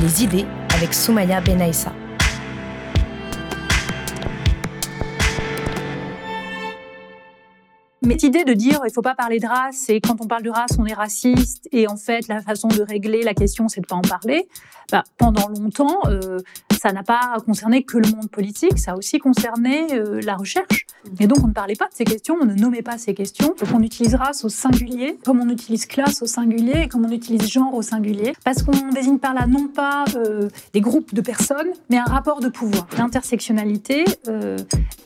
les idées avec Soumaya Benaïssa. Mais l'idée de dire il faut pas parler de race et quand on parle de race on est raciste et en fait la façon de régler la question c'est de pas en parler. Bah, pendant longtemps euh, ça n'a pas concerné que le monde politique, ça a aussi concerné euh, la recherche. Et donc on ne parlait pas de ces questions, on ne nommait pas ces questions. Donc on utilise race au singulier, comme on utilise classe au singulier et comme on utilise genre au singulier, parce qu'on désigne par là non pas euh, des groupes de personnes, mais un rapport de pouvoir. L'intersectionnalité,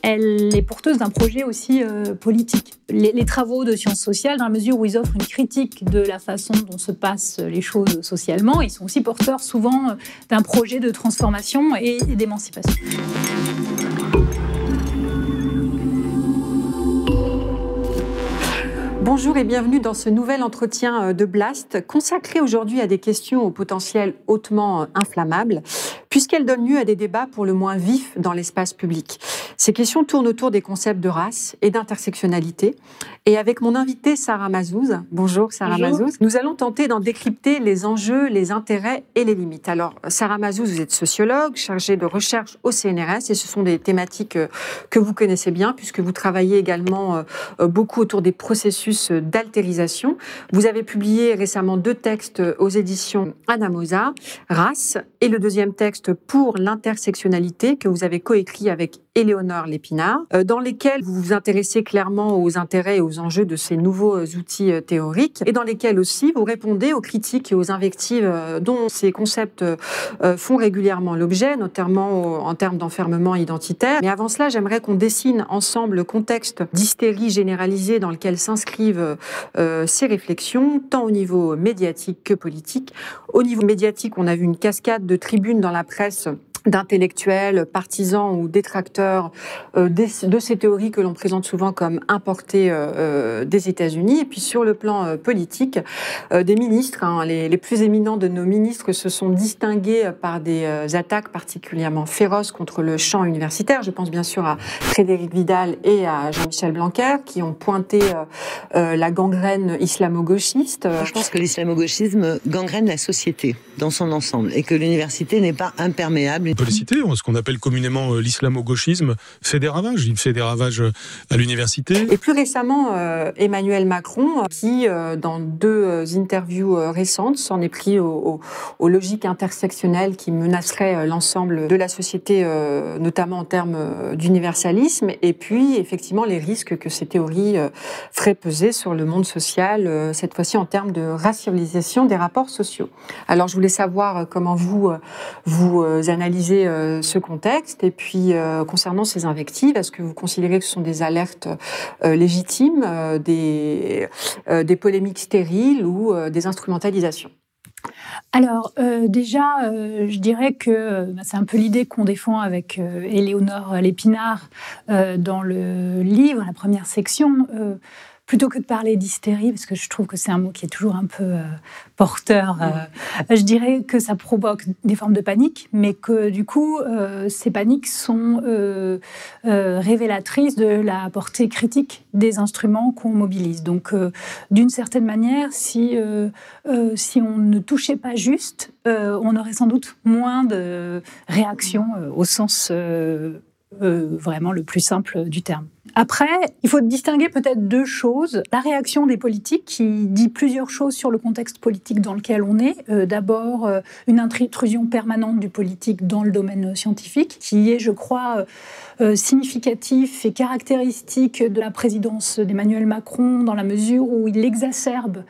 elle est porteuse d'un projet aussi politique les, travaux de sciences sociales, dans la mesure où ils offrent une critique de la façon dont se passent les choses socialement, ils sont aussi porteurs souvent d'un projet de transformation et d'émancipation. Bonjour et bienvenue dans ce nouvel entretien euh, de Blast, consacré aujourd'hui à des questions au potentiel hautement euh, inflammable, puisqu'elles donnent lieu à des débats pour le moins vifs dans l'espace public. Ces questions tournent autour des concepts de race et d'intersectionnalité. Et avec mon invité Sarah Mazouz, bonjour Sarah Mazouz, nous allons tenter d'en décrypter les enjeux, les intérêts et les limites. Alors Sarah Mazouz, vous êtes sociologue, chargée de recherche au CNRS et ce sont des thématiques euh, que vous connaissez bien puisque vous travaillez également beaucoup autour des processus d'altérisation. Vous avez publié récemment deux textes aux éditions Anamosa, Race, et le deuxième texte pour l'intersectionnalité que vous avez coécrit avec Éléonore Lépinard, euh, dans lesquels vous vous intéressez clairement aux intérêts et aux enjeux de ces nouveaux euh, outils euh, théoriques, et dans lesquels aussi vous répondez aux critiques et aux invectives dont ces concepts font régulièrement l'objet, notamment en termes d'enfermement identitaire. Mais avant cela, j'aimerais qu'on dessine ensemble le contexte d'hystérie généralisée dans lequel s'inscrivent ces réflexions, tant au niveau médiatique que politique. Au niveau médiatique, on a vu une cascade de tribunes dans la presse d'intellectuels, partisans ou détracteurs euh, de ces théories que l'on présente souvent comme importées euh, euh, des États-Unis. Et puis sur le plan politique, des ministres, hein, les, plus éminents de nos ministres se sont distingués par des attaques particulièrement féroces contre le champ universitaire. Je pense bien sûr à Frédéric Vidal et à Jean-Michel Blanquer qui ont pointé la gangrène islamo-gauchiste. Je pense que l'islamo-gauchisme gangrène la société dans son ensemble et que l'université n'est pas imperméable on peut le citer, ce qu'on appelle communément euh, l'islamo-gauchisme, fait des ravages. Il fait des ravages euh, à l'université. Et plus récemment, euh, Emmanuel Macron, qui, dans deux interviews récentes, s'en est pris aux, logiques intersectionnelles qui menaceraient l'ensemble de la société, notamment en termes d'universalisme, et puis effectivement les risques que ces théories feraient peser sur le monde social, cette fois-ci en termes de racialisation des rapports sociaux. Alors je voulais savoir comment vous, vous analysez euh, ce contexte. Et puis, euh, concernant ces invectives, est-ce que vous considérez que ce sont des alertes euh, légitimes, des, polémiques stériles ou des instrumentalisations? Alors déjà, je dirais que bah, c'est un peu l'idée qu'on défend avec Éléonore Lépinard dans le livre, la première section plutôt que de parler d'hystérie, parce que je trouve que c'est un mot qui est toujours un peu euh, porteur, euh, je dirais que ça provoque des formes de panique, mais que du coup, euh, ces paniques sont révélatrices de la portée critique des instruments qu'on mobilise. Donc, d'une certaine manière, si, si on ne touchait pas juste, on aurait sans doute moins de réactions au sens vraiment le plus simple du terme. Après, il faut distinguer peut-être deux choses. La réaction des politiques qui dit plusieurs choses sur le contexte politique dans lequel on est. Euh, d'abord, euh, une intrusion permanente du politique dans le domaine scientifique, qui est, je crois, euh, significatif et caractéristique de la présidence d'Emmanuel Macron, dans la mesure où il exacerbe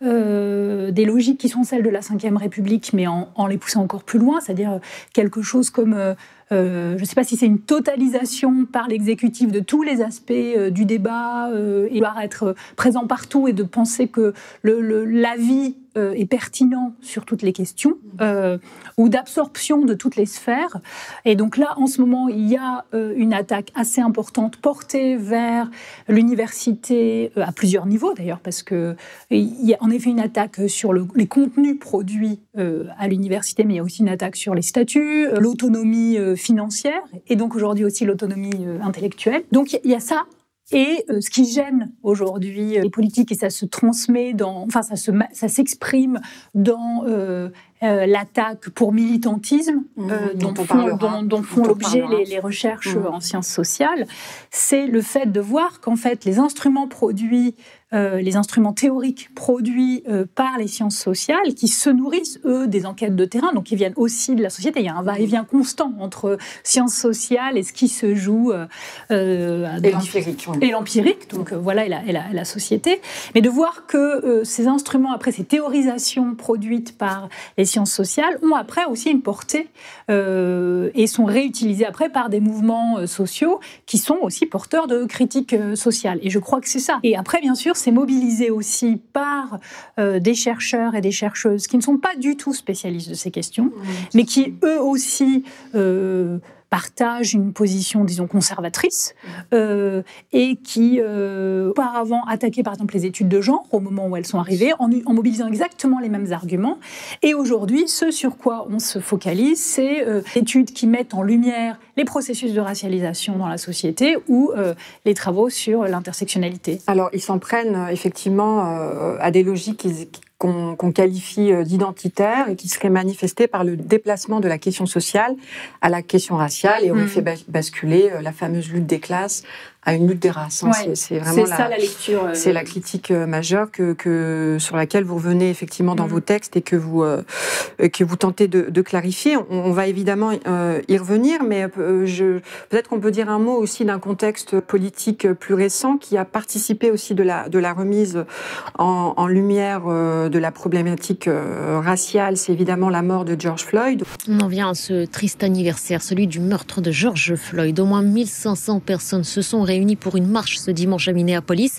des logiques qui sont celles de la Ve République, mais en les poussant encore plus loin, c'est-à-dire quelque chose comme euh, je ne sais pas si c'est une totalisation par l'exécutif de tous les aspects euh, du débat euh, et doit être présent partout et de penser que l'avis et pertinent sur toutes les questions ou d'absorption de toutes les sphères. Et donc là, en ce moment, il y a une attaque assez importante portée vers l'université à plusieurs niveaux d'ailleurs, parce que il y a en effet une attaque sur les contenus produits à l'université, mais il y a aussi une attaque sur les statuts, l'autonomie financière et donc aujourd'hui aussi l'autonomie intellectuelle. Donc il y a ça et euh, ce qui gêne aujourd'hui euh, les politiques, et ça se transmet dans, enfin, ça, se, ça s'exprime dans euh, euh l'attaque pour militantisme, mmh, dont, dont, font, dont, dont, font, l'objet les, les, recherches mmh. en sciences sociales, c'est le fait de voir qu'en fait les instruments produits euh, les instruments théoriques produits euh, par les sciences sociales qui se nourrissent, eux, des enquêtes de terrain, donc qui viennent aussi de la société. Il y a un va-et-vient constant entre sciences sociales et ce qui se joue. Euh, et l'empirique. Et l'empirique, donc voilà, et la, et, la, la, société. Mais de voir que ces instruments, après ces théorisations produites par les sciences sociales, ont après aussi une portée et sont réutilisés après par des mouvements sociaux qui sont aussi porteurs de critiques sociales. Et je crois que c'est ça. Et après, bien sûr, c'est mobilisé aussi par euh, des chercheurs et des chercheuses qui ne sont pas du tout spécialistes de ces questions, mais qui eux aussi euh, partagent une position, disons, conservatrice, euh, et qui, euh, auparavant, attaquaient par exemple les études de genre au moment où elles sont arrivées, en, mobilisant exactement les mêmes arguments. Et aujourd'hui, ce sur quoi on se focalise, c'est euh, études qui mettent en lumière les processus de racialisation dans la société ou euh, les travaux sur l'intersectionnalité. Alors, ils s'en prennent effectivement à des logiques qui, qu'on qualifie euh, d'identitaire et qui serait manifesté par le déplacement de la question sociale à la question raciale et aurait mmh. fait basculer euh, la fameuse lutte des classes à une lutte des races. Hein. c'est vraiment la, ça la lecture. Euh, c'est la critique euh, majeure que, que, sur laquelle vous revenez effectivement dans mm. vos textes et que vous euh, que vous tentez de, de clarifier. On, va évidemment y revenir, mais je, peut-être qu'on peut dire un mot aussi d'un contexte politique plus récent qui a participé aussi de la de la remise en, en lumière de la problématique raciale. C'est évidemment la mort de George Floyd. On en vient à ce triste anniversaire, celui du meurtre de George Floyd. Au moins 1500 personnes se sont réunis pour une marche ce dimanche à Minneapolis.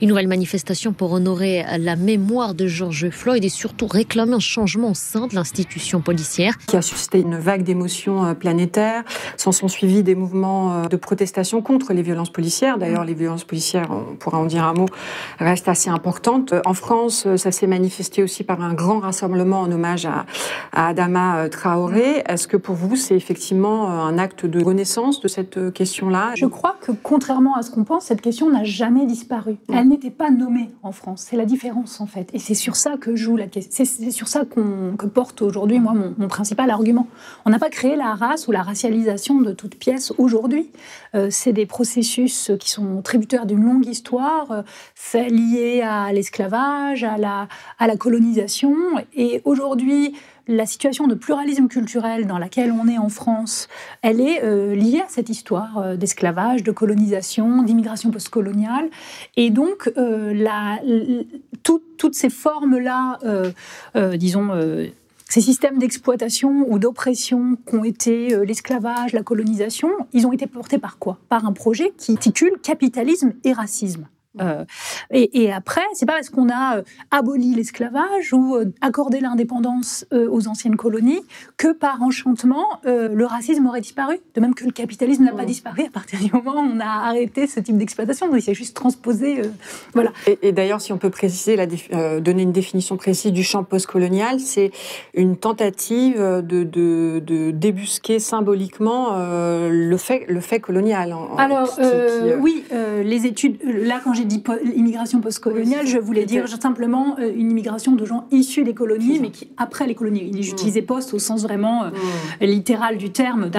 Une nouvelle manifestation pour honorer la mémoire de George Floyd et surtout réclamer un changement au sein de l'institution policière. Qui a suscité une vague d'émotions euh, planétaires. S'en sont suivis des mouvements euh, de protestation contre les violences policières. D'ailleurs, les violences policières, on pourra en dire un mot, restent assez importantes. En France, euh, ça s'est manifesté aussi par un grand rassemblement en hommage à, à Adama Traoré. Est-ce que pour vous, c'est effectivement un acte de renaissance de cette question-là? Je crois que contrairement contrairement à ce qu'on pense, cette question n'a jamais disparu. Elle n'était pas nommée en France. C'est la différence en fait. Et c'est sur ça que joue la question. C'est sur ça que porte aujourd'hui moi mon, principal argument. On n'a pas créé la race ou la racialisation de toute pièce aujourd'hui. Euh, c'est des processus qui sont tributaires d'une longue histoire, euh, liés à l'esclavage, à la, à la colonisation. Et aujourd'hui, la situation de pluralisme culturel dans laquelle on est en France, elle est euh, liée à cette histoire euh, d'esclavage, de colonisation, d'immigration postcoloniale. Et donc, euh, toutes ces formes-là, disons, ces systèmes d'exploitation ou d'oppression qu'ont été l'esclavage, la colonisation, ils ont été portés par quoi? Par un projet qui articule capitalisme et racisme. Euh, et, et, après, c'est pas parce qu'on a euh, aboli l'esclavage ou euh, accordé l'indépendance aux anciennes colonies que par enchantement le racisme aurait disparu. De même que le capitalisme n'a pas disparu à partir du moment où on a arrêté ce type d'exploitation. Donc il s'est juste transposé. voilà. Et, et d'ailleurs, si on peut préciser, la donner une définition précise du champ postcolonial, c'est une tentative de, de, de, débusquer symboliquement le fait, le fait colonial. Alors oui, les études. Là, quand j'ai dit immigration postcoloniale, je voulais dire simplement euh, une immigration de gens issus des colonies, mais qui après les colonies. J'utilisais post au sens vraiment euh, littéral du terme.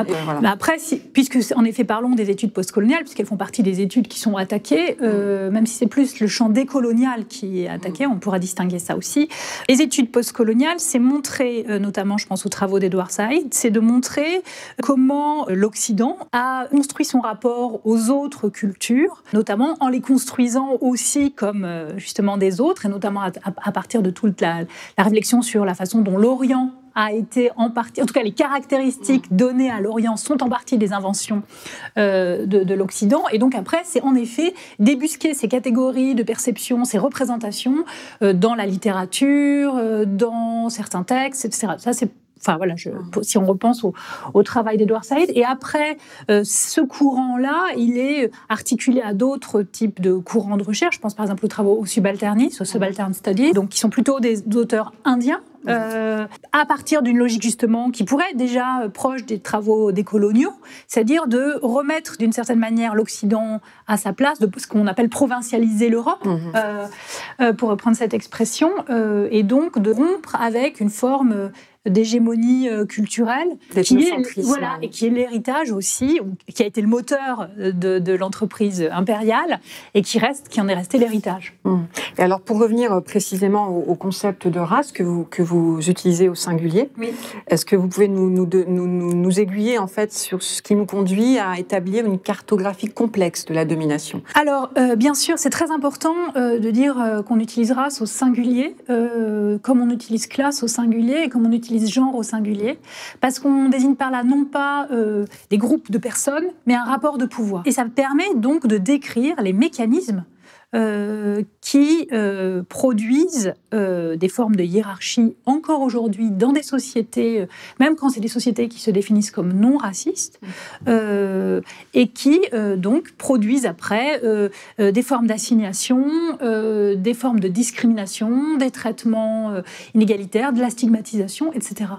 Mais après, puisque en effet parlons des études postcoloniales, puisqu'elles font partie des études qui sont attaquées, euh, même si c'est plus le champ décolonial qui est attaqué, on pourra distinguer ça aussi. Les études postcoloniales, c'est montrer, notamment, je pense aux travaux d'Edouard Saïd, c'est de montrer comment l'Occident a construit son rapport aux autres cultures, notamment en les construisant aussi comme euh, justement des autres, et notamment à, partir de toute la, réflexion sur la façon dont l'Orient a été en partie, en tout cas les caractéristiques données à l'Orient sont en partie des inventions euh, de, l'Occident. Et donc après, c'est en effet débusquer ces catégories de perception, ces représentations euh, dans la littérature, euh, dans certains textes, etc. Ça, c'est Enfin voilà, je, si on repense au, au travail d'Edouard Saïd. Et après, euh, ce courant-là, il est articulé à d'autres types de courants de recherche. Je pense par exemple aux travaux au subalternisme, au subaltern study, donc qui sont plutôt des auteurs indiens euh, à partir d'une logique justement qui pourrait être déjà euh, proche des travaux des coloniaux, c'est-à-dire de remettre d'une certaine manière l'Occident à sa place, de ce qu'on appelle provincialiser l'Europe, euh, pour reprendre cette expression, euh, et donc de rompre avec une forme d'hégémonie euh, culturelle, qui est, voilà, et qui est l'héritage aussi, qui a été le moteur de, de l'entreprise impériale et qui reste, qui en est resté l'héritage. Hum. Et alors, pour revenir euh, précisément au, concept de race que vous que vous utilisez au singulier, est-ce que vous pouvez nous nous, nous nous, aiguiller en fait sur ce qui nous conduit à établir une cartographie complexe de la domination? Alors, euh, bien sûr, c'est très important de dire qu'on utilise race au singulier, comme on utilise classe au singulier et comme on utilise genre au singulier, parce qu'on désigne par là non pas euh, des groupes de personnes, mais un rapport de pouvoir. Et ça permet donc de décrire les mécanismes euh, qui euh, produisent euh, des formes de hiérarchie encore aujourd'hui dans des sociétés, même quand c'est des sociétés qui se définissent comme non racistes, et qui donc produisent après des formes d'assignation, des formes de discrimination, des traitements inégalitaires, de la stigmatisation, etc.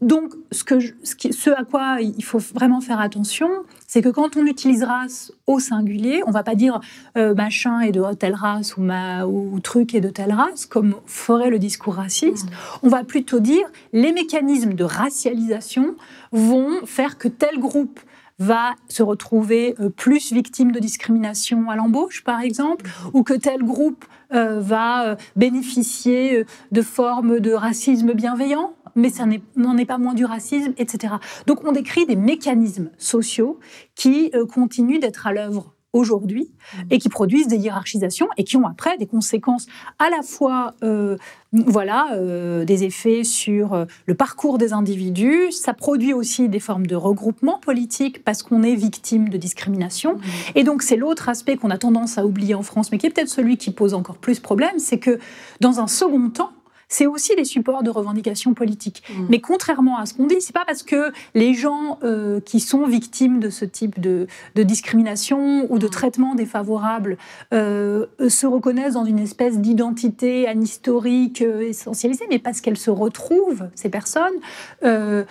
donc ce, que ce, ce à quoi il faut vraiment faire attention, c'est que quand on utilise race au singulier, on va pas dire euh, machin est de telle race ou, ma, ou truc est de telle race, comme ferait le discours raciste. Mmh. On va plutôt dire les mécanismes de racialisation vont faire que tel groupe va se retrouver euh, plus victime de discrimination à l'embauche, par exemple, ou que tel groupe euh, va bénéficier de formes de racisme bienveillant mais ça n'en est pas moins du racisme, etc. Donc on décrit des mécanismes sociaux qui euh, continuent d'être à l'œuvre aujourd'hui mmh. et qui produisent des hiérarchisations et qui ont après des conséquences à la fois euh, voilà euh, des effets sur le parcours des individus ça produit aussi des formes de regroupement politique parce qu'on est victime de discrimination mmh. et donc c'est l'autre aspect qu'on a tendance à oublier en France mais qui est peut-être celui qui pose encore plus problème c'est que dans un second temps c'est aussi des supports de revendication politique. Mmh. Mais contrairement à ce qu'on dit, c'est pas parce que les gens euh, qui sont victimes de ce type de, discrimination ou de mmh. traitement défavorable euh, se reconnaissent dans une espèce d'identité anhistorique euh, essentialisée, mais parce qu'elles se retrouvent, ces personnes, elles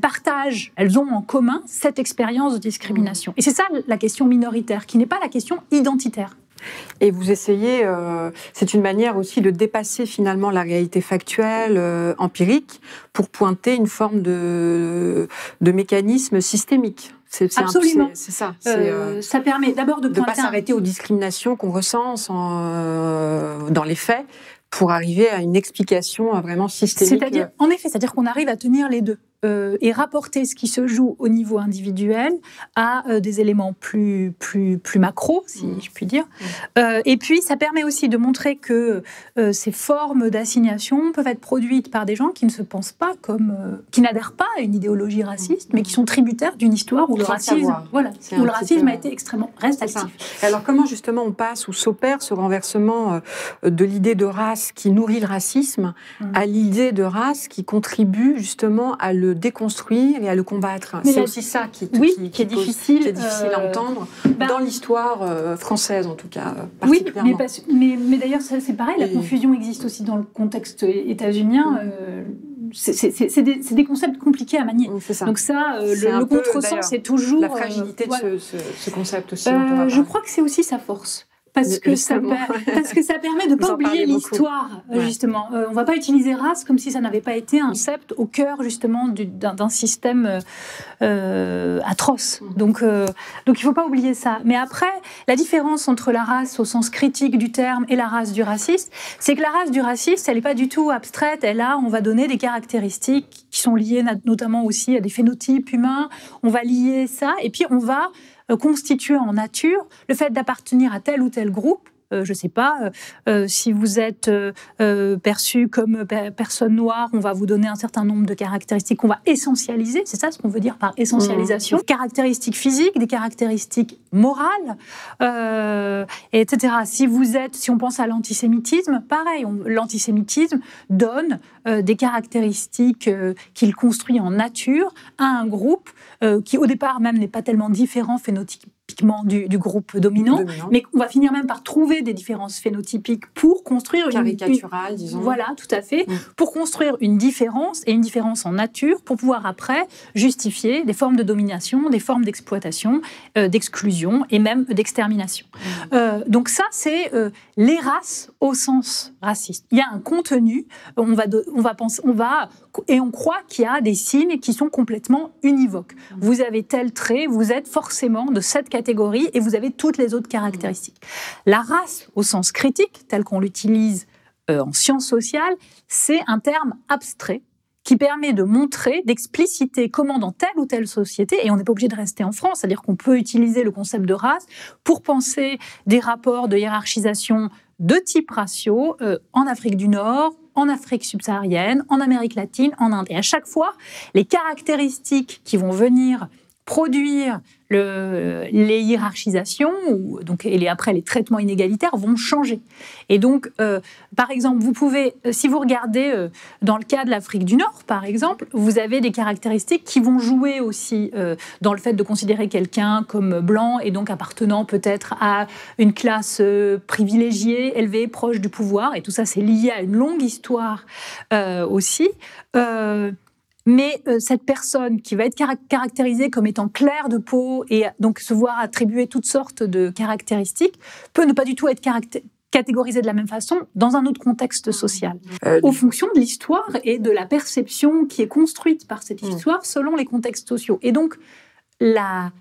partagent, elles ont en commun cette expérience de discrimination. Mmh. Et c'est ça la question minoritaire, qui n'est pas la question identitaire. Et vous essayez, euh, c'est une manière aussi de dépasser finalement la réalité factuelle, euh, empirique, pour pointer une forme de, de mécanisme systémique. C'est, Absolument. C'est, ça. Euh, ça permet d'abord de ne pas s'arrêter aux discriminations qu'on recense dans les faits pour arriver à une explication vraiment systémique. C'est-à-dire, en effet, c'est-à-dire qu'on arrive à tenir les deux. Euh, et rapporter ce qui se joue au niveau individuel à euh, des éléments plus, plus, plus macro, si mmh. je puis dire. Mmh. Euh, et puis, ça permet aussi de montrer que ces formes d'assignation peuvent être produites par des gens qui ne se pensent pas comme. qui n'adhèrent pas à une idéologie raciste, mais qui sont tributaires d'une histoire où le racisme, voilà, où le racisme a été extrêmement reste Alors, comment justement on passe ou s'opère ce renversement de l'idée de race qui nourrit le racisme mmh. à l'idée de race qui contribue justement à le déconstruire et à le combattre. C'est aussi ça qui, qui, est difficile, difficile à euh, entendre bah dans l'histoire euh, française en tout cas. Oui, mais, mais, d'ailleurs c'est pareil, la confusion existe aussi dans le contexte états-unien. Euh, c'est des, concepts compliqués à manier. Donc ça, le, contresens, c'est toujours... La fragilité de ce, concept aussi. je crois que c'est aussi sa force parce que, ça, parce que ça permet de ne pas oublier l'histoire, justement. Euh, on ne va pas utiliser race comme si ça n'avait pas été un sept au cœur, justement, d'un système euh, atroce. Mm. Donc, euh, donc il ne faut pas oublier ça. Mais après, la différence entre la race au sens critique du terme et la race du raciste, c'est que la race du raciste, elle n'est pas du tout abstraite. Elle a, on va donner des caractéristiques qui sont liées notamment aussi à des phénotypes humains. On va lier ça et puis on va euh, constituer en nature le fait d'appartenir à tel ou tel groupe je ne sais pas, si vous êtes perçu comme personne noire, on va vous donner un certain nombre de caractéristiques qu'on va essentialiser. C'est ça ce qu'on veut dire par essentialisation. Mmh. Caractéristiques physiques, des caractéristiques morales, etc. Si vous êtes, si on pense à l'antisémitisme, pareil, l'antisémitisme donne des caractéristiques qu'il construit en nature à un groupe qui au départ même n'est pas tellement différent phénotypiquement du, du groupe dominant, mais on va finir même par trouver des différences phénotypiques pour construire caricaturales, une, disons. Voilà, tout à fait, mm. pour construire une différence et une différence en nature pour pouvoir après justifier des formes de domination, des formes d'exploitation, euh, d'exclusion et même d'extermination. Mm. Euh, donc ça, c'est euh, les races au sens raciste. Il y a un contenu, on va, on va penser, on va et on croit qu'il y a des signes qui sont complètement univoques. Mm. Vous avez tel trait, vous êtes forcément de cette et vous avez toutes les autres caractéristiques. La race, au sens critique, tel qu'on l'utilise euh, en sciences sociales, c'est un terme abstrait qui permet de montrer, d'expliciter comment dans telle ou telle société, et on n'est pas obligé de rester en France, c'est-à-dire qu'on peut utiliser le concept de race pour penser des rapports de hiérarchisation de type ratio euh, en Afrique du Nord, en Afrique subsaharienne, en Amérique latine, en Inde. Et à chaque fois, les caractéristiques qui vont venir produire le, les hiérarchisations ou, donc, et après les traitements inégalitaires vont changer. Et donc, euh, par exemple, vous pouvez, euh, si vous regardez euh, dans le cas de l'Afrique du Nord, par exemple, vous avez des caractéristiques qui vont jouer aussi dans le fait de considérer quelqu'un comme blanc et donc appartenant peut-être à une classe privilégiée, élevée, proche du pouvoir. Et tout ça, c'est lié à une longue histoire aussi. Mais euh, cette personne qui va être caractérisée comme étant claire de peau et donc se voir attribuer toutes sortes de caractéristiques peut ne pas du tout être catégorisée de la même façon dans un autre contexte social, euh, aux fonctions de l'histoire et de la perception qui est construite par cette mmh. histoire selon les contextes sociaux. Et donc, la,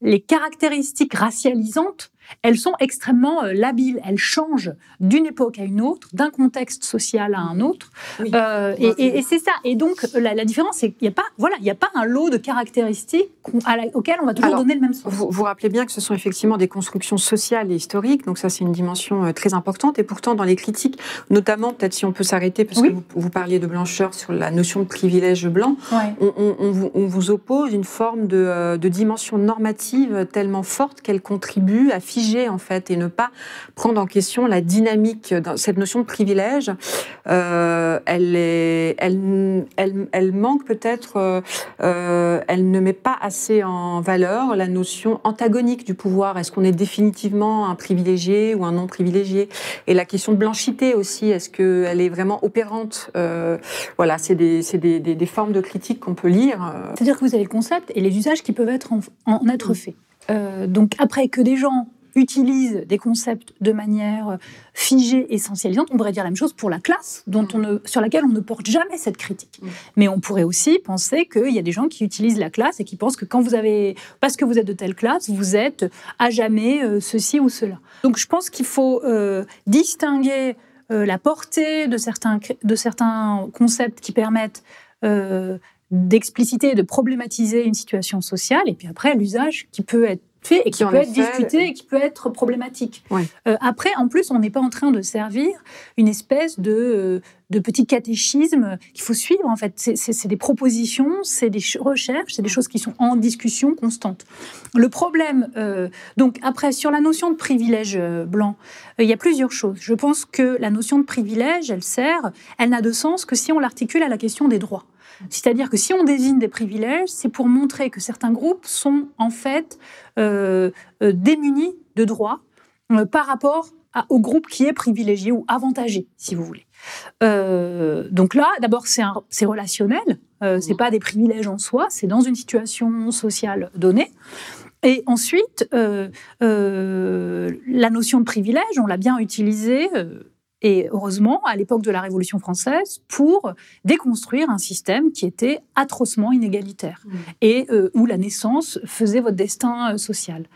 les caractéristiques racialisantes elles sont extrêmement euh, labiles. Elles changent d'une époque à une autre, d'un contexte social à un autre. Euh, et, c'est ça. Et donc, la, différence, c'est qu'il n'y a pas, voilà, il n'y a pas un lot de caractéristiques auxquelles on va toujours donner le même sens. Vous, vous rappelez bien que ce sont effectivement des constructions sociales et historiques. Donc ça, c'est une dimension euh, très importante. Et pourtant, dans les critiques, notamment, peut-être si on peut s'arrêter, parce que vous, parliez de blancheur sur la notion de privilège blanc, on, vous, oppose une forme de, de dimension normative tellement forte qu'elle contribue à en fait et ne pas prendre en question la dynamique. Cette notion de privilège, euh, elle, est, elle, elle, elle manque peut-être, euh, euh, elle ne met pas assez en valeur la notion antagonique du pouvoir. Est-ce qu'on est définitivement un privilégié ou un non privilégié Et la question de blanchité aussi, est-ce qu'elle est vraiment opérante? Voilà, c'est des, des, des, des, formes de critique qu'on peut lire. C'est-à-dire que vous avez le concept et les usages qui peuvent être en, en être faits. donc après que des gens utilise des concepts de manière figée, essentialisante. On pourrait dire la même chose pour la classe, dont on ne, sur laquelle on ne porte jamais cette critique. Mm. Mais on pourrait aussi penser qu'il y a des gens qui utilisent la classe et qui pensent que quand vous avez, parce que vous êtes de telle classe, vous êtes à jamais euh, ceci ou cela. Donc je pense qu'il faut euh, distinguer euh, la portée de certains, de certains concepts qui permettent d'expliciter et de problématiser une situation sociale, et puis après l'usage qui peut être fait et qui, peut être discuté et qui peut être problématique. Euh, après, en plus, on n'est pas en train de servir une espèce de, euh, de petit catéchisme qu'il faut suivre. En fait, c'est des propositions, c'est des recherches, c'est des choses qui sont en discussion constante. Le problème, euh, donc après, sur la notion de privilège blanc, il y a plusieurs choses. Je pense que la notion de privilège, elle sert, elle n'a de sens que si on l'articule à la question des droits. C'est-à-dire que si on désigne des privilèges, c'est pour montrer que certains groupes sont en fait euh, euh, démunis de droits euh, par rapport au groupe qui est privilégié ou avantagé, si vous voulez. donc là, d'abord, c'est relationnel, c'est pas des privilèges en soi, c'est dans une situation sociale donnée. Et ensuite, la notion de privilège, on l'a bien utilisée et heureusement, à l'époque de la Révolution française, pour déconstruire un système qui était atrocement inégalitaire mmh. et euh, où la naissance faisait votre destin euh, social.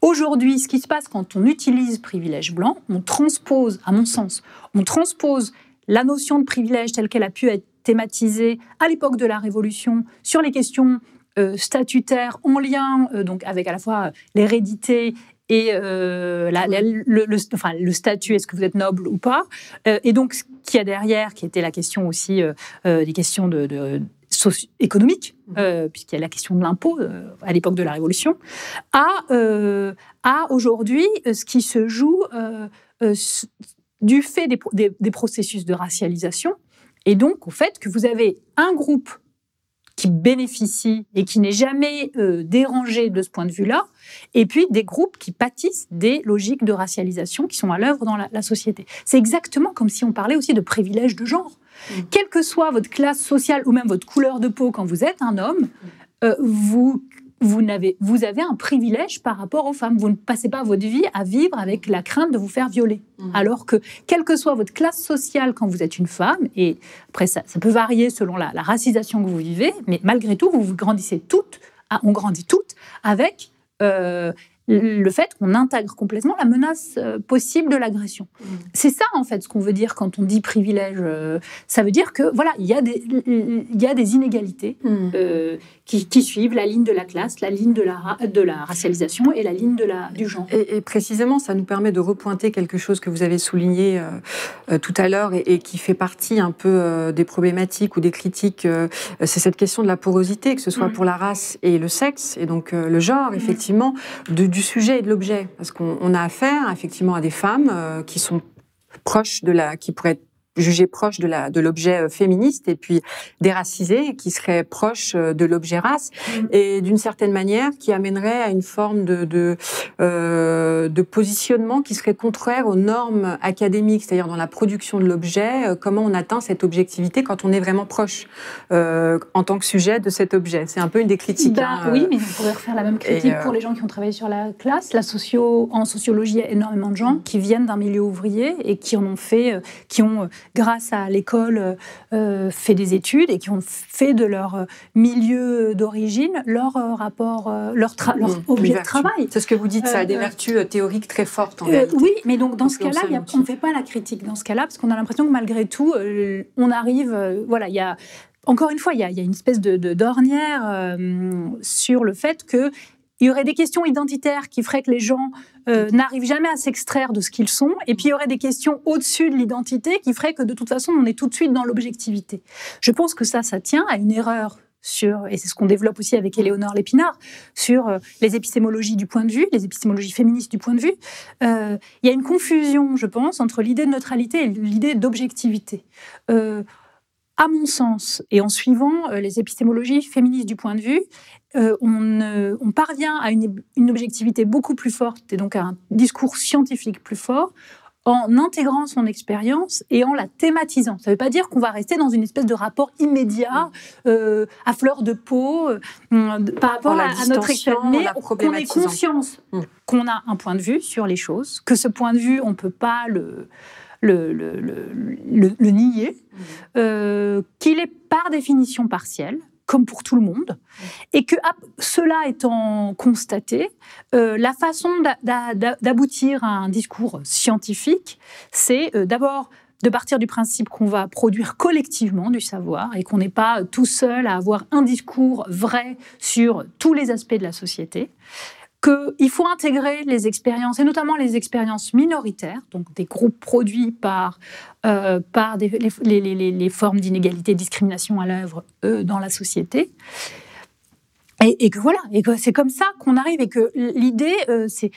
Aujourd'hui, ce qui se passe quand on utilise privilège blanc, on transpose, à mon sens, on transpose la notion de privilège telle qu'elle a pu être thématisée à l'époque de la Révolution sur les questions euh, statutaires en lien donc avec à la fois l'hérédité et euh, le, enfin, le statut, est-ce que vous êtes noble ou pas? Et donc, ce qu'il y a derrière, qui était la question aussi des questions de, de économique, mmh. puisqu'il y a la question de l'impôt à l'époque de la Révolution, à, à aujourd'hui ce qui se joue du fait des, processus de racialisation, et donc au fait que vous avez un groupe qui bénéficie et qui n'est jamais euh, dérangé de ce point de vue-là, et puis des groupes qui pâtissent des logiques de racialisation qui sont à l'œuvre dans la, société. C'est exactement comme si on parlait aussi de privilèges de genre. Mmh. Quelle que soit votre classe sociale ou même votre couleur de peau quand vous êtes un homme, euh, vous vous avez, vous avez un privilège par rapport aux femmes. Vous ne passez pas votre vie à vivre avec la crainte de vous faire violer. Mmh. Alors que, quelle que soit votre classe sociale quand vous êtes une femme, et après ça, ça peut varier selon la, racisation que vous vivez, mais malgré tout, vous, vous grandissez toutes, on grandit toutes avec euh, le fait qu'on intègre complètement la menace euh, possible de l'agression. Mmh. C'est ça, en fait, ce qu'on veut dire quand on dit privilège. Euh, ça veut dire que, voilà, il y, a des, il y a des inégalités mmh. euh, qui, suivent la ligne de la classe, la ligne de la, de la racialisation et la ligne de la, du genre. Et, précisément, ça nous permet de repointer quelque chose que vous avez souligné tout à l'heure et, qui fait partie un peu des problématiques ou des critiques. C'est cette question de la porosité, que ce soit mmh. pour la race et le sexe, et donc le genre, effectivement, de, du sujet et de l'objet, parce qu'on a affaire effectivement à des femmes euh, qui sont proches de la, qui pourraient être jugé proche de la de l'objet euh, féministe et puis déracisé qui serait proche euh, de l'objet race mm. et d'une certaine manière qui amènerait à une forme de de, euh, de positionnement qui serait contraire aux normes académiques c'est-à-dire dans la production de l'objet euh, comment on atteint cette objectivité quand on est vraiment proche euh, en tant que sujet de cet objet. C'est un peu une des critiques bah, hein, oui mais on pourrait refaire la même critique pour les gens qui ont travaillé sur la classe. La socio en sociologie il y a énormément de gens qui viennent d'un milieu ouvrier et qui en ont fait qui ont grâce à l'école, euh, fait des études et qui ont fait de leur milieu d'origine leur euh, rapport, euh, leur, leur mmh, objet de travail. C'est ce que vous dites, ça a des vertus théoriques très fortes en Oui, mais donc dans ce cas-là, on ne fait pas la critique dans ce cas-là, parce qu'on a l'impression que malgré tout, on arrive, voilà, il y a encore une fois, il y, a, une espèce de, d'ornière sur le fait que il y aurait des questions identitaires qui feraient que les gens euh, n'arrivent jamais à s'extraire de ce qu'ils sont, et puis il y aurait des questions au-dessus de l'identité qui feraient que de toute façon on est tout de suite dans l'objectivité. Je pense que ça, ça tient à une erreur sur, et c'est ce qu'on développe aussi avec Éléonore Lépinard, sur euh, les épistémologies du point de vue, les épistémologies féministes du point de vue. Euh, il y a une confusion, je pense, entre l'idée de neutralité et l'idée d'objectivité à mon sens, et en suivant les épistémologies féministes du point de vue, euh, on, parvient à une, objectivité beaucoup plus forte et donc à un discours scientifique plus fort en intégrant son expérience et en la thématisant. Ça ne veut pas dire qu'on va rester dans une espèce de rapport immédiat, euh, à fleur de peau, euh, par rapport à, notre expérience, mais qu'on ait conscience mmh. qu'on a un point de vue sur les choses, que ce point de vue, on ne peut pas le, le nier, mmh. qu'il est par définition partiel, comme pour tout le monde, et que cela étant constaté, euh, la façon d'aboutir à un discours scientifique, c'est euh, d'abord de partir du principe qu'on va produire collectivement du savoir et qu'on n'est pas tout seul à avoir un discours vrai sur tous les aspects de la société qu'il faut intégrer les expériences, et notamment les expériences minoritaires, donc des groupes produits par, euh, par les, les, formes d'inégalité et de discrimination à l'œuvre dans la société. Et, que voilà, et que c'est comme ça qu'on arrive, et que l'idée, euh, c'est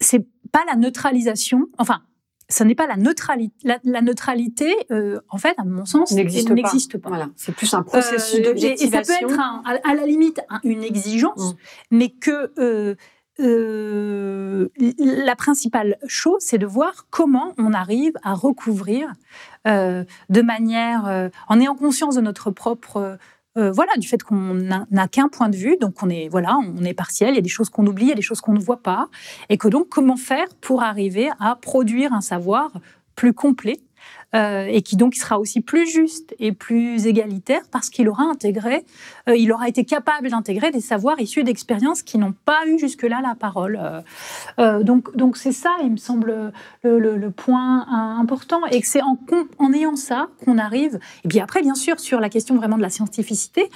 c'est pas la neutralisation, enfin, ce n'est pas la neutralité. La, neutralité, euh, en fait, à mon sens, n'existe pas. Voilà. C'est plus un processus euh, d'objectivation. Et ça peut être, à, la limite, une exigence, mm. mais que euh, la principale chose, c'est de voir comment on arrive à recouvrir de manière, en ayant conscience de notre propre euh, voilà, du fait qu'on n'a qu'un point de vue, donc on est voilà, on est partiel. Il y a des choses qu'on oublie, il y a des choses qu'on ne voit pas, et que donc comment faire pour arriver à produire un savoir plus complet euh, et qui donc sera aussi plus juste et plus égalitaire parce qu'il aura intégré, euh, il aura été capable d'intégrer des savoirs issus d'expériences qui n'ont pas eu jusque-là la parole. Euh, donc, donc c'est ça, il me semble, le, point important, et que c'est en, en ayant ça qu'on arrive. Et puis après, bien sûr, sur la question vraiment de la scientificité,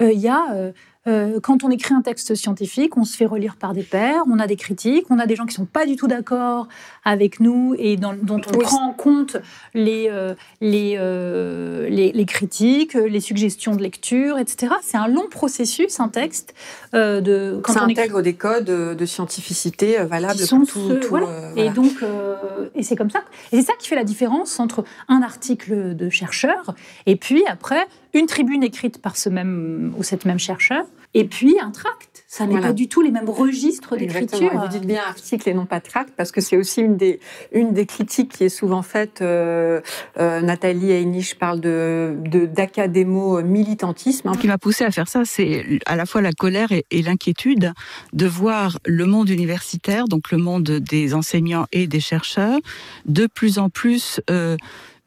il y a euh, quand on écrit un texte scientifique, on se fait relire par des pairs, on a des critiques, on a des gens qui sont pas du tout d'accord avec nous et dont on prend en compte les, euh, euh, les, les, critiques, les suggestions de lecture, etc. C'est un long processus, un texte. de, quand Ça on intègre des codes de scientificité valables pour tout. Et donc, et c'est comme ça. Et c'est ça qui fait la différence entre un article de chercheur et puis après une tribune écrite par ce même ou cette même chercheur, et puis un tract. Ça n'est pas du tout les mêmes registres d'écriture. Vous dites bien article et non pas tract, parce que c'est aussi une des, une des critiques qui est souvent faite. Euh, euh, Nathalie Heinisch parle de, d'académo-militantisme. Ce qui m'a poussé à faire ça, c'est à la fois la colère et, l'inquiétude de voir le monde universitaire, donc le monde des enseignants et des chercheurs, de plus en plus euh,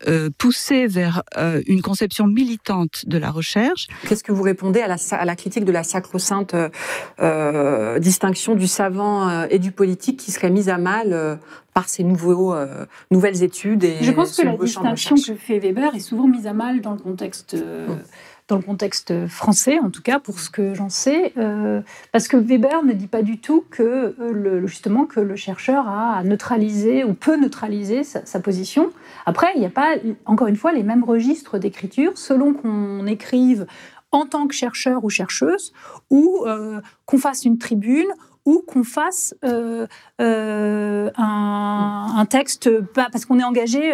euh, pousser vers euh, une conception militante de la recherche. Qu'est-ce que vous répondez à la, à la critique de la sacro-sainte euh, distinction du savant et du politique qui serait mise à mal par ces nouveaux, nouvelles études et Je pense que la distinction que fait Weber est souvent mise à mal dans le contexte. Hum dans le contexte français, en tout cas pour ce que j'en sais, euh, parce que Weber ne dit pas du tout que euh, le, justement que le chercheur a à neutraliser ou peut neutraliser sa, position. Après, il n'y a pas, encore une fois, les mêmes registres d'écriture selon qu'on écrive en tant que chercheur ou chercheuse, ou euh, qu'on fasse une tribune, ou qu'on fasse un, texte, parce qu'on est engagé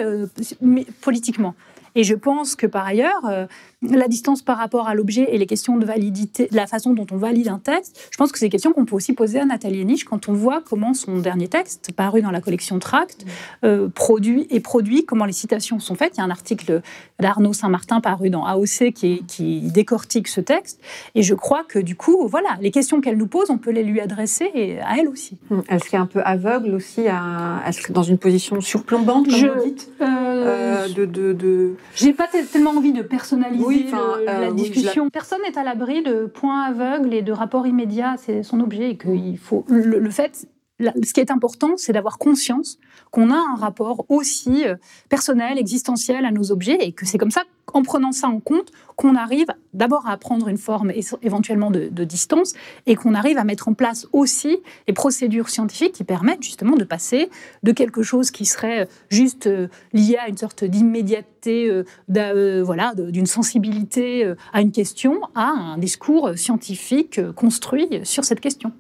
politiquement. Et je pense que par ailleurs, la distance par rapport à l'objet et les questions de validité, la façon dont on valide un texte, je pense que c'est des questions qu'on peut aussi poser à Nathalie Niche quand on voit comment son dernier texte, paru dans la collection Tract, euh, produit et produit, comment les citations sont faites. Il y a un article d'Arnaud Saint-Martin paru dans AOC qui, qui, décortique ce texte. Et je crois que du coup, voilà, les questions qu'elle nous pose, on peut les lui adresser à elle aussi. Hum, elle serait un peu aveugle aussi, à, elle serait dans une position surplombante, comme je, vous dites, euh, de, de, de j'ai pas tellement envie de personnaliser la euh, discussion. Personne n'est à l'abri de points aveugles et de rapports immédiats. C'est son objet et qu'il faut. le fait, ce qui est important, c'est d'avoir conscience qu'on a un rapport aussi euh, personnel, existentiel à nos objets, et que c'est comme ça, en prenant ça en compte, qu'on arrive d'abord à prendre une forme éventuellement de, distance, et qu'on arrive à mettre en place aussi les procédures scientifiques qui permettent justement de passer de quelque chose qui serait juste euh, lié à une sorte d'immédiateté, euh, voilà, d'une sensibilité à une question, à un discours scientifique construit sur cette question.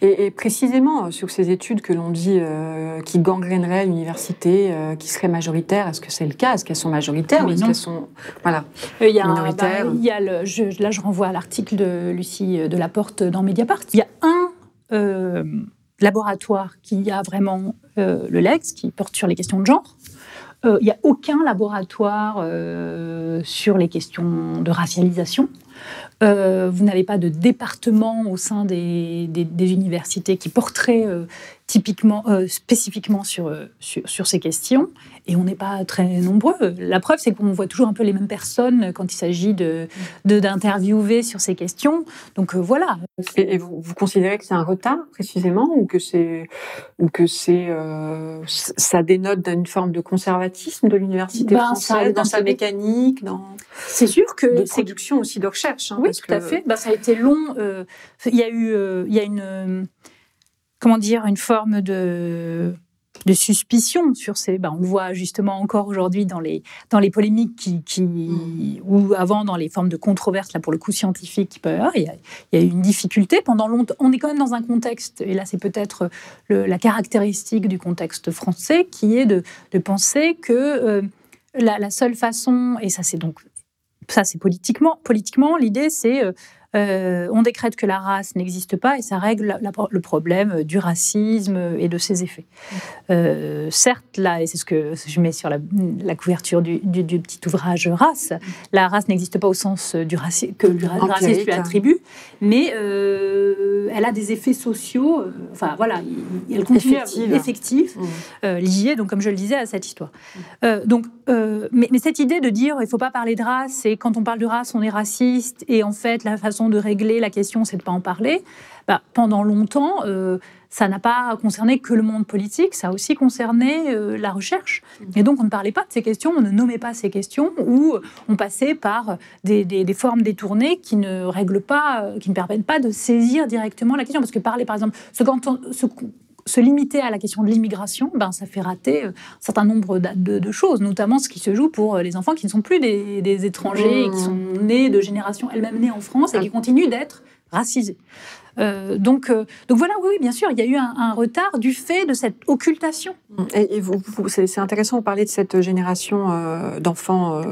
Et, et précisément sur ces études que l'on dit qui gangrénent l'université euh, qui serait majoritaire Est-ce que c'est le cas? Est-ce qu'elles sont majoritaires ou est-ce qu'elles sont voilà, euh, il y a minoritaires bah, il y a le, Là, je renvoie à l'article de Lucie euh, de la Porte dans Mediapart. Il y a un laboratoire qui a vraiment le LEX, qui porte sur les questions de genre. Il n'y a aucun laboratoire sur les questions de racialisation. vous n'avez pas de département au sein des, des, universités qui porterait typiquement, euh, spécifiquement sur, euh, sur, sur, ces questions, et on n'est pas très nombreux. La preuve, c'est qu'on voit toujours un peu les mêmes personnes quand il s'agit d'interviewer de, sur ces questions. Donc euh, voilà. Et, vous, vous, considérez que c'est un retard précisément, ou que c'est que c'est ça dénote d'une forme de conservatisme de l'université ben, française dans sa mécanique, dans c'est sûr que de production aussi de recherche. Hein, oui, tout à fait. Ben, ça a été long. Il y a eu il y a une comment dire, une forme de, de suspicion sur ces. Ben, on le voit justement encore aujourd'hui dans les, dans les polémiques qui, qui mm. ou avant dans les formes de controverses, là pour le coup scientifique qui peut y avoir. Il y, a, eu une difficulté pendant longtemps. On est quand même dans un contexte, et là c'est peut-être la caractéristique du contexte français, qui est de, de penser que euh, la, la, seule façon, et ça c'est donc ça c'est politiquement, politiquement l'idée c'est euh, euh, on décrète que la race n'existe pas et ça règle le problème du racisme et de ses effets. Euh, certes, là, et c'est ce que je mets sur la, couverture du, petit ouvrage Race, la race n'existe pas au sens du que le racisme lui attribue, mais euh, elle a des effets sociaux, enfin voilà, elle continue effectifs, mmh. liés, donc comme je le disais, à cette histoire. donc, mais, mais, cette idée de dire il ne faut pas parler de race et quand on parle de race, on est raciste et en fait la façon de régler la question, c'est de ne pas en parler. Bah, pendant longtemps, euh, ça n'a pas concerné que le monde politique, ça a aussi concerné la recherche. Et donc, on ne parlait pas de ces questions, on ne nommait pas ces questions, ou on passait par des, des, formes détournées qui ne règlent pas, qui ne permettent pas de saisir directement la question. Parce que parler, par exemple, ce, ce se limiter à la question de l'immigration, ben, ça fait rater euh, un certain nombre de, choses, notamment ce qui se joue pour euh, les enfants qui ne sont plus des, étrangers, qui mmh. sont nés de générations elles-mêmes nées en France et qui continuent d'être racisés. Euh, donc, euh, donc voilà, oui, bien sûr, il y a eu un, retard du fait de cette occultation. Et, vous, c'est intéressant, vous parler de cette génération euh, d'enfants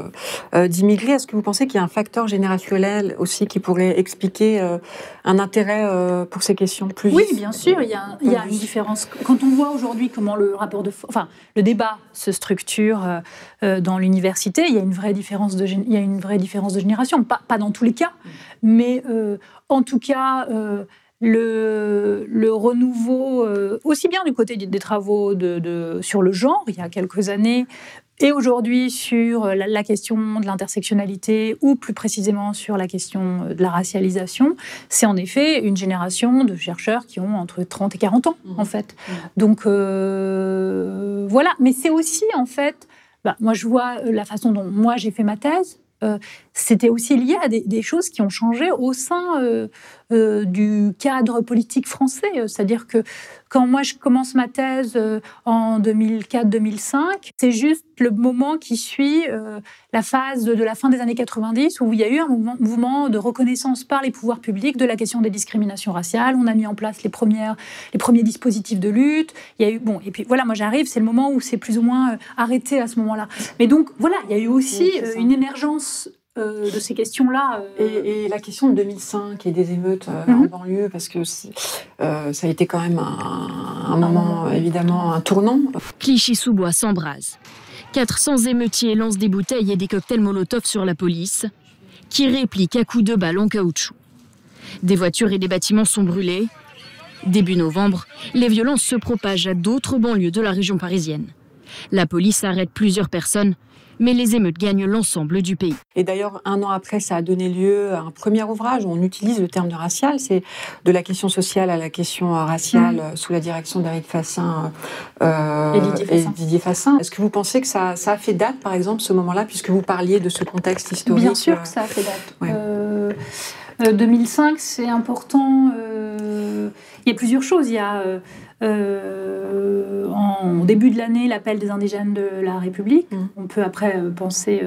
d'immigrés. Est-ce que vous pensez qu'il y a un facteur générationnel aussi qui pourrait expliquer un intérêt pour ces questions plus Oui, bien sûr, il y a, il y a une différence. Quand on voit aujourd'hui comment le rapport de, enfin, le débat se structure dans l'université, il y a une vraie différence de, il y a une vraie différence de génération. Pas, pas dans tous les cas, mais en tout cas, euh, le, renouveau, euh, aussi bien du côté des travaux de, sur le genre, il y a quelques années, et aujourd'hui sur la, question de l'intersectionnalité, ou plus précisément sur la question de la racialisation, c'est en effet une génération de chercheurs qui ont entre 30 et 40 ans, mmh. en fait. Mmh. Donc, euh, voilà. Mais c'est aussi, en fait, bah, moi je vois la façon dont moi j'ai fait ma thèse, euh, c'était aussi lié à des, choses qui ont changé au sein euh, euh, du cadre politique français. C'est-à-dire que quand moi je commence ma thèse en 2004-2005, c'est juste le moment qui suit la phase de, la fin des années 90 où il y a eu un mouvement, de reconnaissance par les pouvoirs publics de la question des discriminations raciales. On a mis en place les, premières, les premiers dispositifs de lutte. Il y a eu, bon, et puis voilà, moi j'arrive, c'est le moment où c'est plus ou moins arrêté à ce moment-là. Mais donc voilà, il y a eu aussi une émergence euh, de ces questions-là. Euh. Et, la question de 2005 et des émeutes euh, mhm. en banlieue, parce que ça a été quand même un, moment, évidemment, un tournant. Clichy-sous-Bois s'embrase. 400 émeutiers lancent des bouteilles et des cocktails Molotov sur la police, qui réplique à coups de balles en caoutchouc. Des voitures et des bâtiments sont brûlés. Début novembre, les violences se propagent à d'autres banlieues de la région parisienne. La police arrête plusieurs personnes mais les émeutes gagnent l'ensemble du pays. Et d'ailleurs, un an après, ça a donné lieu à un premier ouvrage où on utilise le terme de racial, c'est de la question sociale à la question raciale mmh. sous la direction d'Éric Fassin, euh, et Didier Fassin. Est-ce que vous pensez que ça, ça, a fait date, par exemple, ce moment-là, puisque vous parliez de ce contexte historique Bien sûr que ça a fait date. 2005, euh, euh, c'est important. il y a plusieurs choses. Il y a euh, en début de l'année, l'appel des indigènes de la République. Mm. On peut après euh, penser,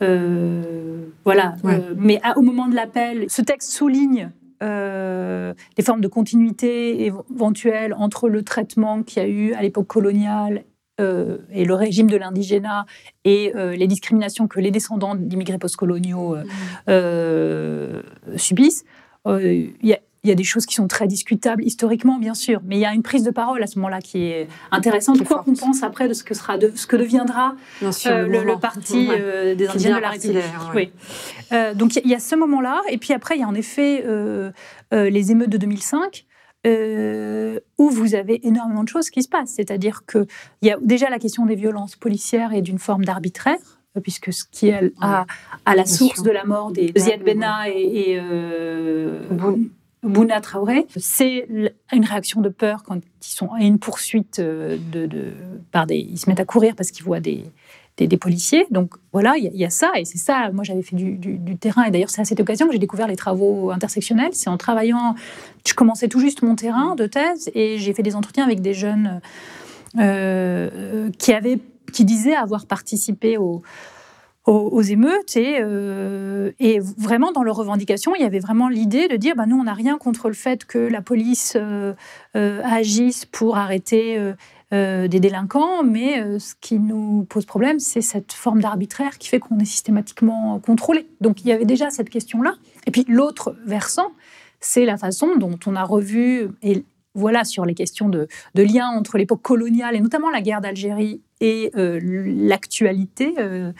euh, mm. voilà. mais au moment de l'appel, ce texte souligne les formes de continuité éventuelles entre le traitement qu'il y a eu à l'époque coloniale et le régime de l'indigénat et les discriminations que les descendants d'immigrés postcoloniaux mm. subissent. Il y a il y a des choses qui sont très discutables historiquement, bien sûr, mais il y a une prise de parole à ce moment-là qui est intéressante. Quoi qu'on pense après de ce que, sera de, ce que deviendra euh, le, parti euh, des Indiens de la République. Oui. Euh, donc il y, a ce moment-là, et puis après il y a en effet les émeutes de 2005. où vous avez énormément de choses qui se passent. C'est-à-dire qu'il y a déjà la question des violences policières et d'une forme d'arbitraire, puisque ce qui est à, à, la source de la mort des Ziad Benna et, et Bouna Traoré, c'est une réaction de peur quand ils sont à une poursuite euh, de, par des, ils se mettent à courir parce qu'ils voient des, des, policiers. Donc voilà, il y, a ça et c'est ça. Moi, j'avais fait du, terrain et d'ailleurs c'est à cette occasion que j'ai découvert les travaux intersectionnels. C'est en travaillant, je commençais tout juste mon terrain de thèse et j'ai fait des entretiens avec des jeunes euh, qui avaient, qui disaient avoir participé au aux, émeutes et, euh, et, vraiment dans leurs revendications, il y avait vraiment l'idée de dire bah, nous, on n'a rien contre le fait que la police euh, euh, agisse pour arrêter des délinquants, mais ce qui nous pose problème, c'est cette forme d'arbitraire qui fait qu'on est systématiquement contrôlé. Donc il y avait déjà cette question-là. Et puis l'autre versant, c'est la façon dont on a revu, et voilà, sur les questions de, de lien entre l'époque coloniale et notamment la guerre d'Algérie et euh, l'actualité, euh,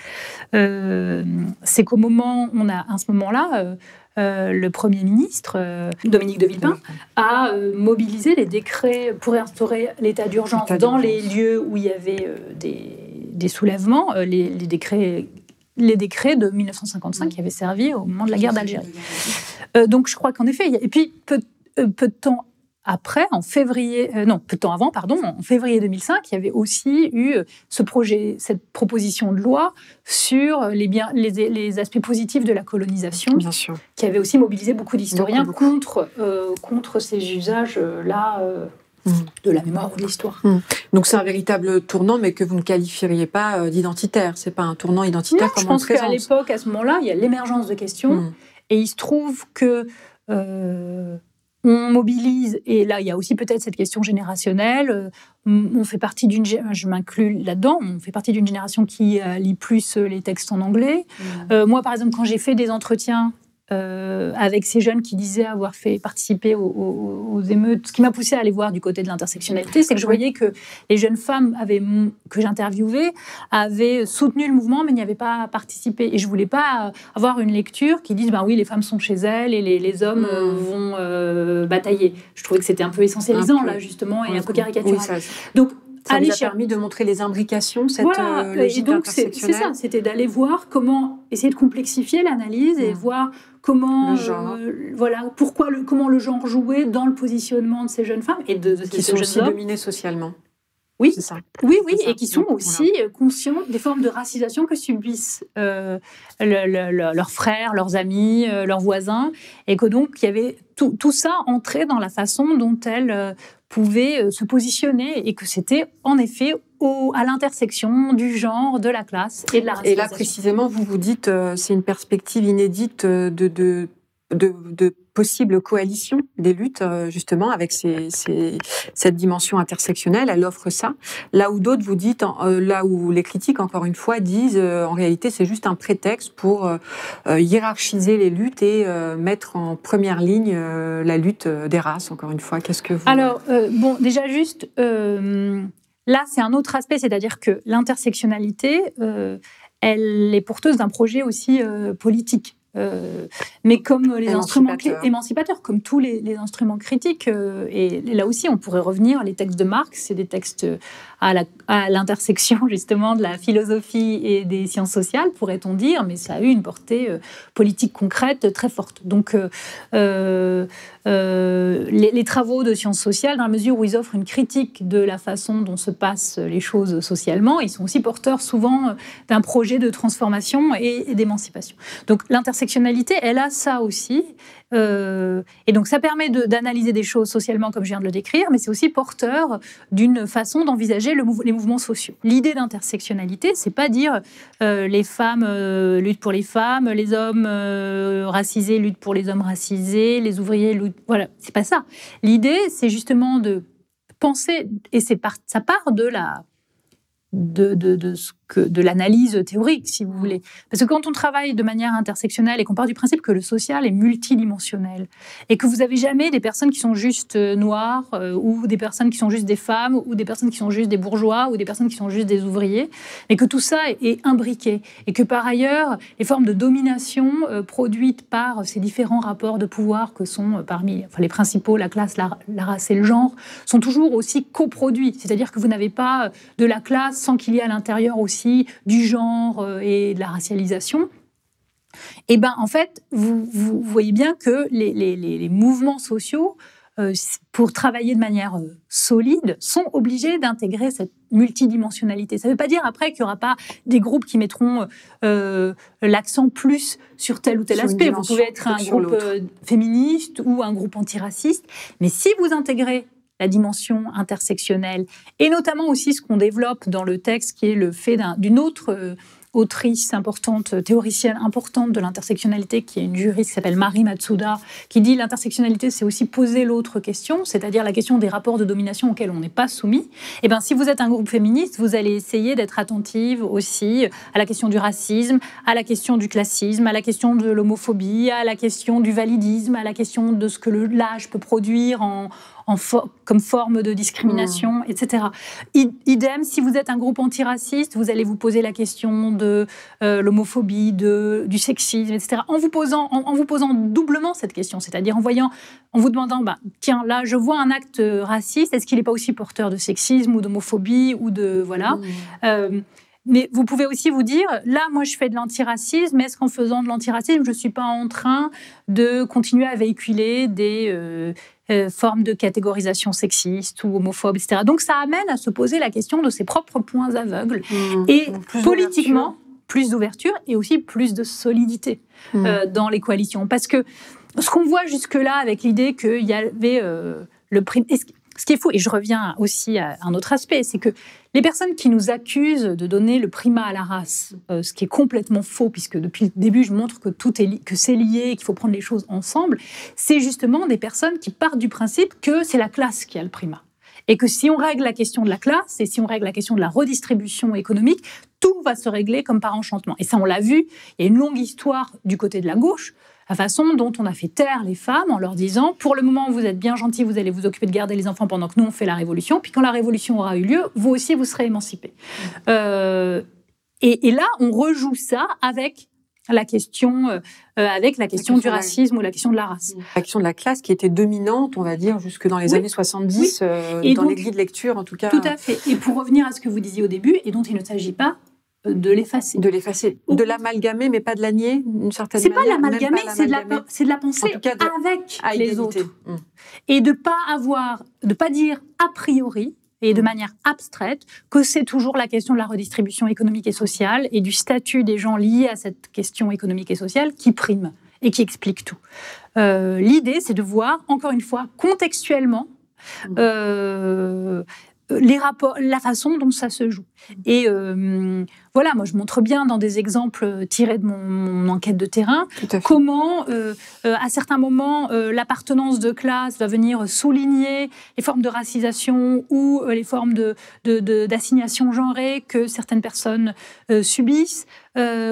euh, c'est qu'au moment, on a à ce moment-là, le Premier ministre, Dominique de Villepin, a mobilisé les décrets pour instaurer l'état d'urgence dans les lieux où il y avait des, soulèvements, les, décrets les décrets de 1955 qui avaient servi au moment de la guerre d'Algérie. donc je crois qu'en effet, et puis peu, peu de temps après, en février, euh, non, peu de temps avant, pardon, en février 2005, il y avait aussi eu euh, ce projet, cette proposition de loi sur les, biens, les, aspects positifs de la colonisation, Bien sûr. qui avait aussi mobilisé beaucoup d'historiens contre, euh, contre ces usages-là mmh. de la mémoire ou de l'histoire. Mmh. Donc c'est un véritable tournant, mais que vous ne qualifieriez pas d'identitaire. C'est pas un tournant identitaire comme je pense qu'à l'époque, à ce moment-là, il y a l'émergence de questions, mmh. et il se trouve que on mobilise, et là il y a aussi peut-être cette question générationnelle, euh, on fait partie d'une, je m'inclus là-dedans, on fait partie d'une génération qui euh, lit plus les textes en anglais. Mmh. moi par exemple quand j'ai fait des entretiens euh, avec ces jeunes qui disaient avoir fait participer aux, émeutes. Ce qui m'a poussé à aller voir du côté de l'intersectionnalité, c'est que je voyais que les jeunes femmes avaient, que j'interviewais avaient soutenu le mouvement, mais n'y avaient pas participé. Et je voulais pas avoir une lecture qui dise, ben oui, les femmes sont chez elles et les, hommes mmh. euh, vont euh, batailler. Je trouvais que c'était un peu essentialisant, là, justement, et un peu caricatural. Donc, ça vous a permis de montrer les imbrications, cette voilà. logique et donc c'est ça, c'était d'aller voir comment essayer de complexifier l'analyse et mmh. voir comment, euh, voilà, pourquoi le, comment le genre jouait dans le positionnement de ces jeunes femmes et de, qui sont aussi dominées socialement. Oui, ça. oui, oui, et qui sont aussi euh, conscients des formes de racisation que subissent euh, leurs frères, leurs amis, leurs voisins, et que donc il y avait tout, tout, ça entrait dans la façon dont elles pouvaient se positionner, et que c'était en effet à l'intersection du genre, de la classe et de la race. Et là, précisément, vous vous dites, euh, c'est une perspective inédite euh, de, de, de, de possible coalition des luttes, euh, justement, avec ces, ces, cette dimension intersectionnelle. Elle offre ça. Là où d'autres vous dites, là où les critiques, encore une fois, disent, en réalité, c'est juste un prétexte pour hiérarchiser les luttes et mettre en première ligne la lutte des races, encore une fois. Qu'est-ce que vous... Alors, bon, déjà juste Là, c'est un autre aspect, c'est-à-dire que l'intersectionnalité, euh, elle est porteuse d'un projet aussi euh, politique. Euh, mais comme les instruments émancipateurs, comme tous les, instruments critiques, et, là aussi on pourrait revenir, les textes de Marx, c'est des textes à l'intersection justement de la philosophie et des sciences sociales, pourrait-on dire, mais ça a eu une portée politique concrète très forte. Donc euh, les, travaux de sciences sociales, dans la mesure où ils offrent une critique de la façon dont se passent les choses socialement, ils sont aussi porteurs souvent d'un projet de transformation et, d'émancipation. Donc l'intersectionnalité, elle a ça aussi. Euh, et donc ça permet d'analyser des choses socialement comme je viens de le décrire, mais c'est aussi porteur d'une façon d'envisager le les mouvements sociaux. L'idée d'intersectionnalité, c'est pas dire les femmes luttent pour les femmes, les hommes racisés luttent pour les hommes racisés, les ouvriers luttent voilà, c'est pas ça. L'idée, c'est justement de penser, et ça part de la de, que, de l'analyse théorique, si vous voulez. Parce que quand on travaille de manière intersectionnelle et qu'on part du principe que le social est multidimensionnel et que vous n'avez jamais des personnes qui sont juste euh, noires euh, ou des personnes qui sont juste des femmes ou des personnes qui sont juste des bourgeois ou des personnes qui sont juste des ouvriers, mais que tout ça est, imbriqué et que par ailleurs, les formes de domination euh, produites par ces différents rapports de pouvoir que sont parmi les principaux, la classe, la, la race et le genre, sont toujours aussi coproduits. C'est-à-dire que vous n'avez pas de la classe sans qu'il y ait à l'intérieur aussi du genre euh, et de la racialisation, et eh ben en fait, vous, voyez bien que les, mouvements sociaux, euh, pour travailler de manière euh, solide, sont obligés d'intégrer cette multidimensionnalité. Ça ne veut pas dire après qu'il n'y aura pas des groupes qui mettront l'accent plus sur tel ou tel aspect. Vous pouvez être un groupe féministe ou un groupe antiraciste, mais si vous intégrez la dimension intersectionnelle, et notamment aussi ce qu'on développe dans le texte, qui est le fait d'une autre euh, autrice importante, théoricienne importante de l'intersectionnalité, qui est une juriste qui s'appelle Marie Matsuda, qui dit l'intersectionnalité, c'est aussi poser l'autre question, c'est-à-dire la question des rapports de domination auxquels on n'est pas soumis. Et eh bien, si vous êtes un groupe féministe, vous allez essayer d'être attentive aussi à la question du racisme, à la question du classisme, à la question de l'homophobie, à la question du validisme, à la question de ce que l'âge peut produire en, comme forme de discrimination, mmh. etc. idem, si vous êtes un groupe antiraciste, vous allez vous poser la question de euh, l'homophobie, du sexisme, etc. En vous posant, en, vous posant doublement cette question, c'est-à-dire en voyant, en vous demandant, bah, tiens, là, je vois un acte raciste, est-ce qu'il n'est pas aussi porteur de sexisme ou d'homophobie ou de voilà. Mmh. Euh, mais vous pouvez aussi vous dire, là, moi, je fais de l'antiracisme, est-ce qu'en faisant de l'antiracisme, je ne suis pas en train de continuer à véhiculer des, euh, formes de catégorisation sexiste ou homophobe, etc. Donc ça amène à se poser la question de ses propres points aveugles. Mmh. et politiquement, plus d'ouverture et aussi plus de solidité mmh. dans les coalitions. Parce que ce qu'on voit jusque-là avec l'idée qu'il y avait le prix ce qui est fou, et je reviens aussi à un autre aspect, c'est que les personnes qui nous accusent de donner le primat à la race, euh, ce qui est complètement faux, puisque depuis le début je montre que tout est que c'est lié, qu'il faut prendre les choses ensemble, c'est justement des personnes qui partent du principe que c'est la classe qui a le primat. Et que si on règle la question de la classe et si on règle la question de la redistribution économique, tout va se régler comme par enchantement. Et ça, on l'a vu, il y a une longue histoire du côté de la gauche la façon dont on a fait taire les femmes en leur disant pour le moment vous êtes bien gentils, vous allez vous occuper de garder les enfants pendant que nous on fait la révolution, puis quand la révolution aura eu lieu, vous aussi vous serez émancipés. Euh, et, là on rejoue ça avec la question, euh, euh, avec la question, du racisme ou la question de la race. La question de la classe qui était dominante, on va dire, jusque dans les années 70, et dans les grilles de lecture en tout cas. Tout à fait. Et pour revenir à ce que vous disiez au début, et dont il ne s'agit pas de l'effacer. De l'effacer. De l'amalgamer, mais pas de la nier, d'une certaine manière. C'est pas l'amalgamer, c'est de la, c'est de la pensée avec les autres. Hum. Et de pas avoir, de pas dire a priori et de hum. manière abstraite que c'est toujours la question de la redistribution économique et sociale et du statut des gens liés à cette question économique et sociale qui prime et qui explique tout. Euh, l'idée, c'est de voir, encore une fois, contextuellement, hum. euh, les rapports, la façon dont ça se joue. Et euh, voilà, moi je montre bien dans des exemples tirés de mon, enquête de terrain comment, euh, euh, à certains moments, l'appartenance de classe va venir souligner les formes de racisation ou les formes d'assignation de, genrée que certaines personnes subissent.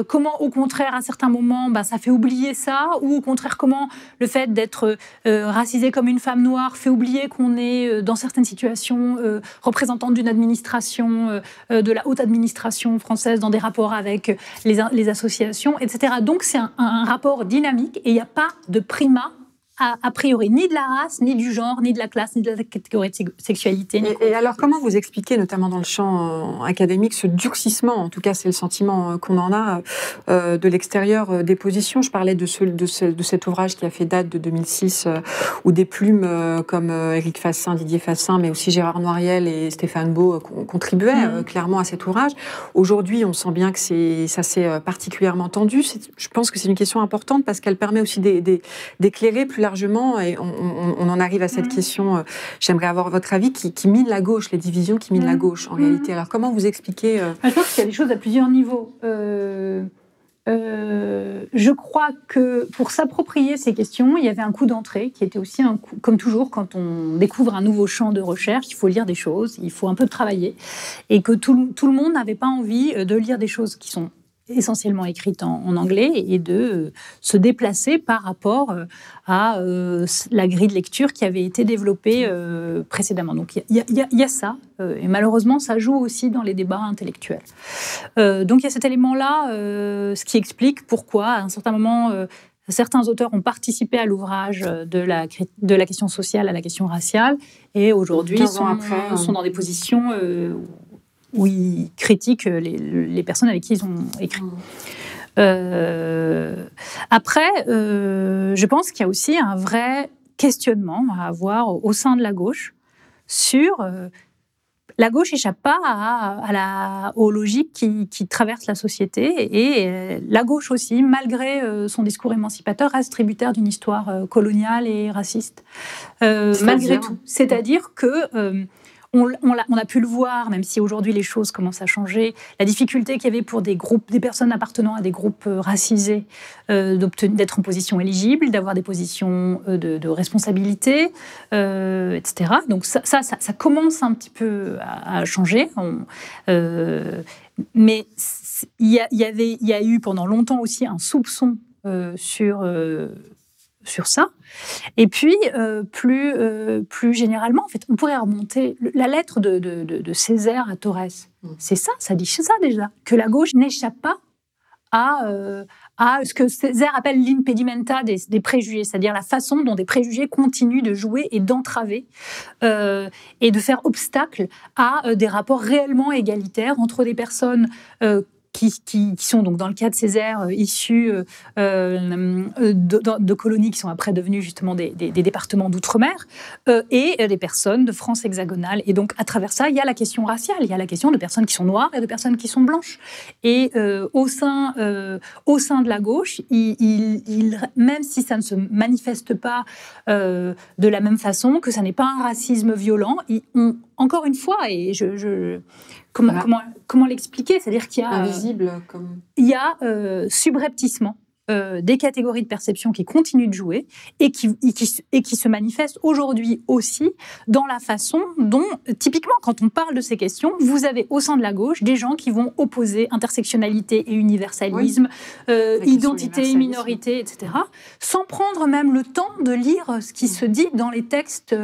comment, au contraire, à certains moments, bah, ça fait oublier ça, ou au contraire, comment le fait d'être racisé comme une femme noire fait oublier qu'on est, dans certaines situations, représentante d'une administration euh, de la haute administration française dans des rapports avec les, les associations, etc. Donc c'est un, un, rapport dynamique et il n'y a pas de primat a, priori ni de la race, ni du genre, ni de la classe, ni de la catégorie de sexualité. Et, alors, comment vous expliquez, notamment dans le champ euh, académique, ce durcissement, en tout cas c'est le sentiment euh, qu'on en a, euh, de l'extérieur des positions Je parlais de, ce, de, de, cet ouvrage qui a fait date de 2006, où des plumes comme Éric Fassin, Didier Fassin, mais aussi Gérard Noiriel et Stéphane Beau contribuaient mmh. clairement à cet ouvrage. Aujourd'hui, on sent bien que ça s'est particulièrement tendu. Je pense que c'est une question importante parce qu'elle permet aussi d'éclairer plus largement, et on, en arrive à cette mmh. question, euh, j'aimerais avoir votre avis, qui, mine la gauche, les divisions qui minent la mmh. gauche en réalité. Mmh. Alors comment vous expliquez euh, Je pense qu'il y a des choses à plusieurs niveaux. Euh, je crois que pour s'approprier ces questions, il y avait un coup d'entrée qui était aussi un coup, comme toujours, quand on découvre un nouveau champ de recherche, il faut lire des choses, il faut un peu travailler, et que tout, tout le monde n'avait pas envie de lire des choses qui sont essentiellement écrite en, anglais et de euh, se déplacer par rapport euh, à euh, la grille de lecture qui avait été développée précédemment. Donc il y, a ça, et malheureusement ça joue aussi dans les débats intellectuels. donc il y a cet élément-là, ce qui explique pourquoi à un certain moment certains auteurs ont participé à l'ouvrage de la, de la question sociale à la question raciale et aujourd'hui sont, hein. sont, dans des positions où ils critiquent les, personnes avec qui ils ont écrit. Mmh. Euh, après, euh, je pense qu'il y a aussi un vrai questionnement à avoir au sein de la gauche sur euh, la gauche n'échappe pas à, la, aux logiques qui, qui, traversent la société et la gauche aussi, malgré son discours émancipateur, reste tributaire d'une histoire coloniale et raciste. malgré tout. C'est-à-dire que on, a, pu le voir, même si aujourd'hui les choses commencent à changer, la difficulté qu'il y avait pour des groupes, des personnes appartenant à des groupes euh, racisés euh, d'être en position éligible, d'avoir des positions euh, de, responsabilité, etc. Donc ça ça, commence un petit peu à, changer. mais il y, il y a eu pendant longtemps aussi un soupçon sur sur ça. Et puis, euh, plus, euh, plus généralement, en fait, on pourrait remonter la lettre de, de, Césaire à Torres. Mm. C'est ça, ça dit ça déjà, que la gauche n'échappe pas à, euh, à ce que Césaire appelle l'impedimenta des, préjugés, c'est-à-dire la façon dont des préjugés continuent de jouer et d'entraver et de faire obstacle à des rapports réellement égalitaires entre des personnes qui, sont donc dans le cas de Césaire euh, issus euh, euh, de, de, colonies qui sont après devenues justement des, départements d'outre-mer, et des personnes de France hexagonale. Et donc à travers ça, il y a la question raciale, il y a la question de personnes qui sont noires et de personnes qui sont blanches. Et au, sein, au sein de la gauche, même si ça ne se manifeste pas de la même façon, que ça n'est pas un racisme violent, on, encore une fois, et je comment, comment, comment l'expliquer? C'est-à-dire qu'il y a. Invisible, comme. Il y a euh, subrepticement euh, des catégories de perception qui continuent de jouer et qui, et qui, et qui se manifestent aujourd'hui aussi dans la façon dont, typiquement, quand on parle de ces questions, vous avez au sein de la gauche des gens qui vont opposer intersectionnalité et universalisme, euh, identité et minorité, etc., sans prendre même le temps de lire ce qui se dit dans les textes.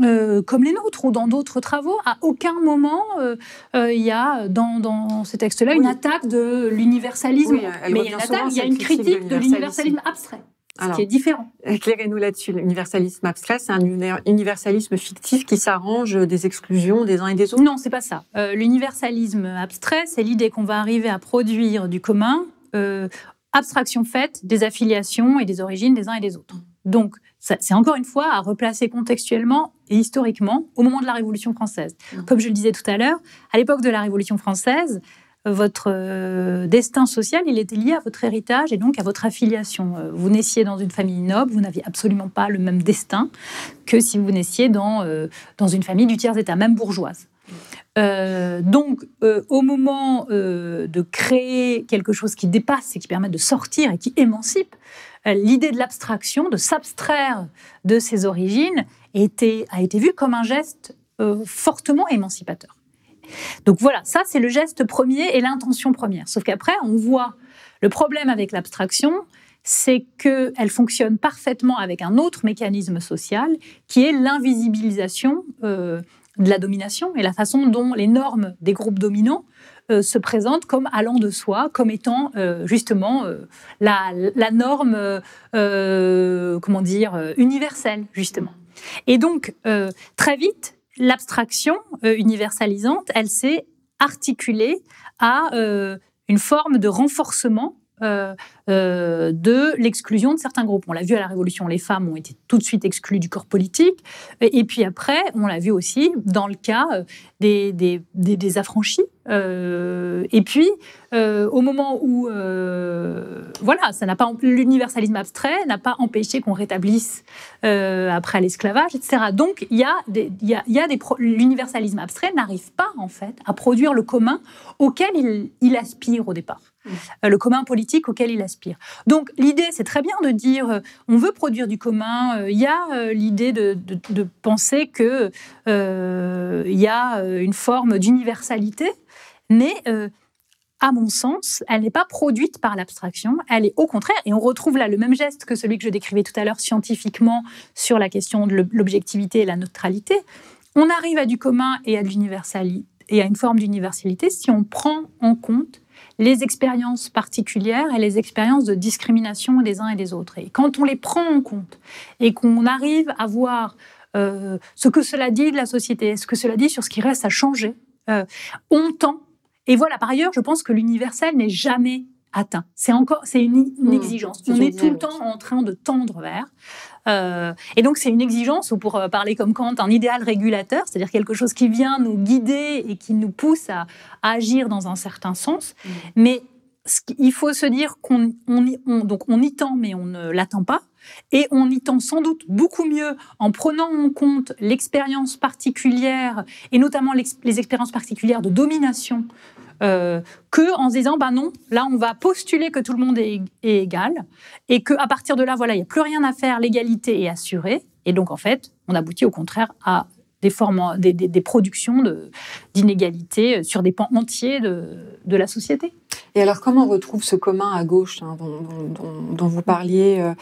Euh, comme les nôtres ou dans d'autres travaux. À aucun moment, euh, euh, il y a dans, dans ces textes-là une attaque de l'universalisme. mais il y, a il y a une critique de l'universalisme abstrait. Ce qui est différent. Éclairez-nous là-dessus. L'universalisme abstrait, c'est un universalisme fictif qui s'arrange des exclusions des uns et des autres? Non, c'est pas ça. L'universalisme abstrait, c'est l'idée qu'on va arriver à produire du commun, abstraction faite des affiliations et des origines des uns et des autres. Donc, c'est encore une fois à replacer contextuellement et historiquement au moment de la Révolution française. Mmh. Comme je le disais tout à l'heure, à l'époque de la Révolution française, votre euh, destin social, il était lié à votre héritage et donc à votre affiliation. Euh, vous naissiez dans une famille noble, vous n'aviez absolument pas le même destin que si vous naissiez dans, euh, dans une famille du tiers-état, même bourgeoise. donc, au moment de créer quelque chose qui dépasse et qui permet de sortir et qui émancipe, euh, l'idée de l'abstraction, de s'abstraire de ses origines, a été vue comme un geste euh, fortement émancipateur. Donc voilà, ça c'est le geste premier et l'intention première. Sauf qu'après, on voit le problème avec l'abstraction, c'est qu'elle fonctionne parfaitement avec un autre mécanisme social, qui est l'invisibilisation euh, de la domination et la façon dont les normes des groupes dominants euh, se présente comme allant de soi, comme étant justement euh, la, norme, comment dire, universelle, justement. Et donc, très vite, l'abstraction universalisante, elle s'est articulée à une forme de renforcement euh, euh, de l'exclusion de certains groupes. On l'a vu à la Révolution, les femmes ont été tout de suite exclues du corps politique. Et, puis après, on l'a vu aussi dans le cas euh, des, affranchis. et puis, au moment où, voilà, ça n'a pas l'universalisme abstrait n'a pas empêché qu'on rétablisse après l'esclavage, etc. Donc, il y a l'universalisme abstrait n'arrive pas en fait à produire le commun auquel il aspire au départ. Euh, le commun politique auquel il aspire. Donc l'idée, c'est très bien de dire, euh, on veut produire du commun. Euh, il y a l'idée de, penser que il y a une forme d'universalité, mais à mon sens, elle n'est pas produite par l'abstraction, elle est au contraire, et on retrouve là le même geste que celui que je décrivais tout à l'heure scientifiquement sur la question de l'objectivité et la neutralité. On arrive à du commun et à une forme d'universalité si on prend en compte les expériences particulières et les expériences de discrimination des uns et des autres. Et quand on les prend en compte et qu'on arrive à voir euh, ce que cela dit de la société, ce que cela dit sur ce qui reste à changer, euh, on tend. Et voilà, par ailleurs, je pense que l'universel n'est jamais atteint. C'est encore, c'est une, mmh. exigence. on est tout le temps en train de tendre vers. Euh, et donc c'est une exigence, ou pour parler comme Kant, un idéal régulateur, c'est-à-dire quelque chose qui vient nous guider et qui nous pousse à, agir dans un certain sens. Mmh. Mais il faut se dire qu'on donc on y tend, mais on ne l'attend pas. Et on y tend sans doute beaucoup mieux en prenant en compte l'expérience particulière, et notamment les expériences particulières de domination euh, que en se disant bah non, là on va postuler que tout le monde est, égal et que à partir de là voilà il n'y a plus rien à faire, l'égalité est assurée et donc en fait on aboutit au contraire à des formes, des, productions d'inégalités sur des pans entiers de, de la société. Et alors, comment on retrouve ce commun à gauche hein, dont, vous parliez euh,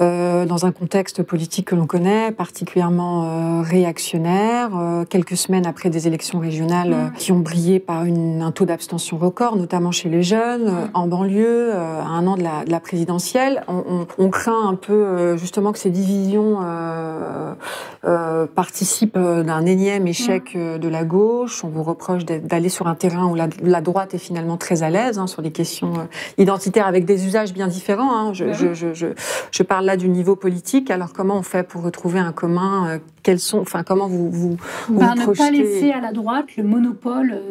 euh, dans un contexte politique que l'on connaît, particulièrement euh, réactionnaire, quelques semaines après des élections régionales qui ont brillé par une, un taux d'abstention record, notamment chez les jeunes, en banlieue, à un an de la, de la présidentielle. On, on, craint un peu justement que ces divisions participent d'un énième échec de la gauche. On vous reproche d'aller sur un terrain où la, la droite est finalement très à l'aise. Hein, sur les questions euh, identitaires avec des usages bien différents. Hein. Je, je, je, je, parle là du niveau politique. Alors comment on fait pour retrouver un commun Quels sont, enfin comment vous vous, vous, ben, Ne pas laisser à la droite le monopole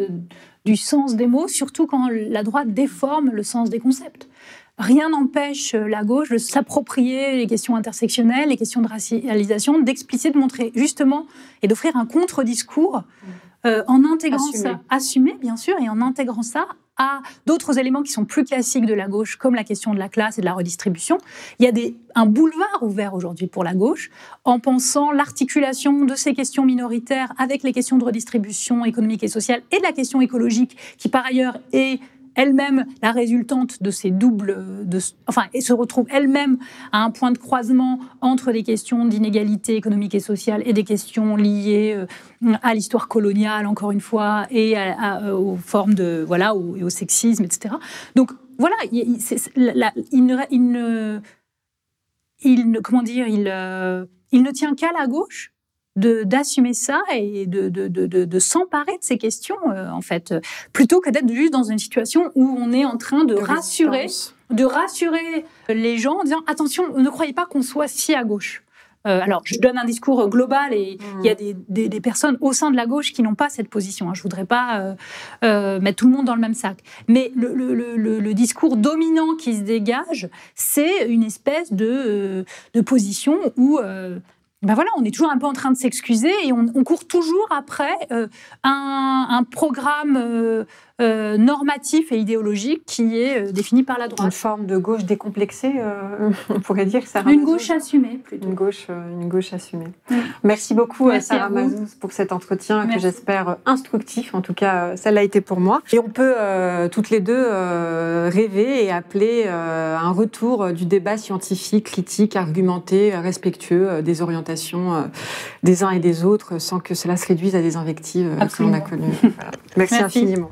du sens des mots, surtout quand la droite déforme le sens des concepts. Rien n'empêche la gauche de s'approprier les questions intersectionnelles, les questions de racialisation, d'expliciter, de montrer justement et d'offrir un contre-discours euh, en intégrant ça, assumé bien sûr, et en intégrant ça à d'autres éléments qui sont plus classiques de la gauche, comme la question de la classe et de la redistribution. Il y a un boulevard ouvert aujourd'hui pour la gauche en pensant l'articulation de ces questions minoritaires avec les questions de redistribution économique et sociale et de la question écologique, qui par ailleurs est elle-même la résultante de ces doubles, enfin, et se retrouve elle-même à un point de croisement entre des questions d'inégalité économique et sociale et des questions liées euh, à l'histoire coloniale, encore une fois, et aux formes de, voilà, au, et au sexisme, etc. Donc, voilà, il, il, ne, il, ne, comment dire, il, euh, il ne tient qu'à la gauche d'assumer ça et de, de, de, de s'emparer de ces questions, euh, en fait, plutôt que d'être juste dans une situation où on est en train de, rassurer, de rassurer les gens en disant attention, ne croyez pas qu'on soit si à gauche. Euh, alors, je donne un discours global et il y a des, des, des, personnes au sein de la gauche qui n'ont pas cette position. Hein. Je voudrais pas euh, euh, mettre tout le monde dans le même sac. Mais le, le, le, le discours dominant qui se dégage, c'est une espèce de, de position où ben voilà, on est toujours un peu en train de s'excuser et on, court toujours après euh, un, un, programme euh, euh, normatif et idéologique qui est euh, défini par la droite. Une forme de gauche décomplexée, euh, on pourrait dire ça. Une gauche assumée, plutôt. Une gauche, une gauche assumée. Merci beaucoup, Merci Sarah Mazouz, pour cet entretien que j'espère instructif. En tout cas, ça l'a été pour moi. Et on peut toutes les deux rêver et appeler un retour du débat scientifique, critique, argumenté, respectueux des orientations des uns et des autres, sans que cela se réduise à des invectives que l'on a connues. Voilà. Merci, Merci infiniment.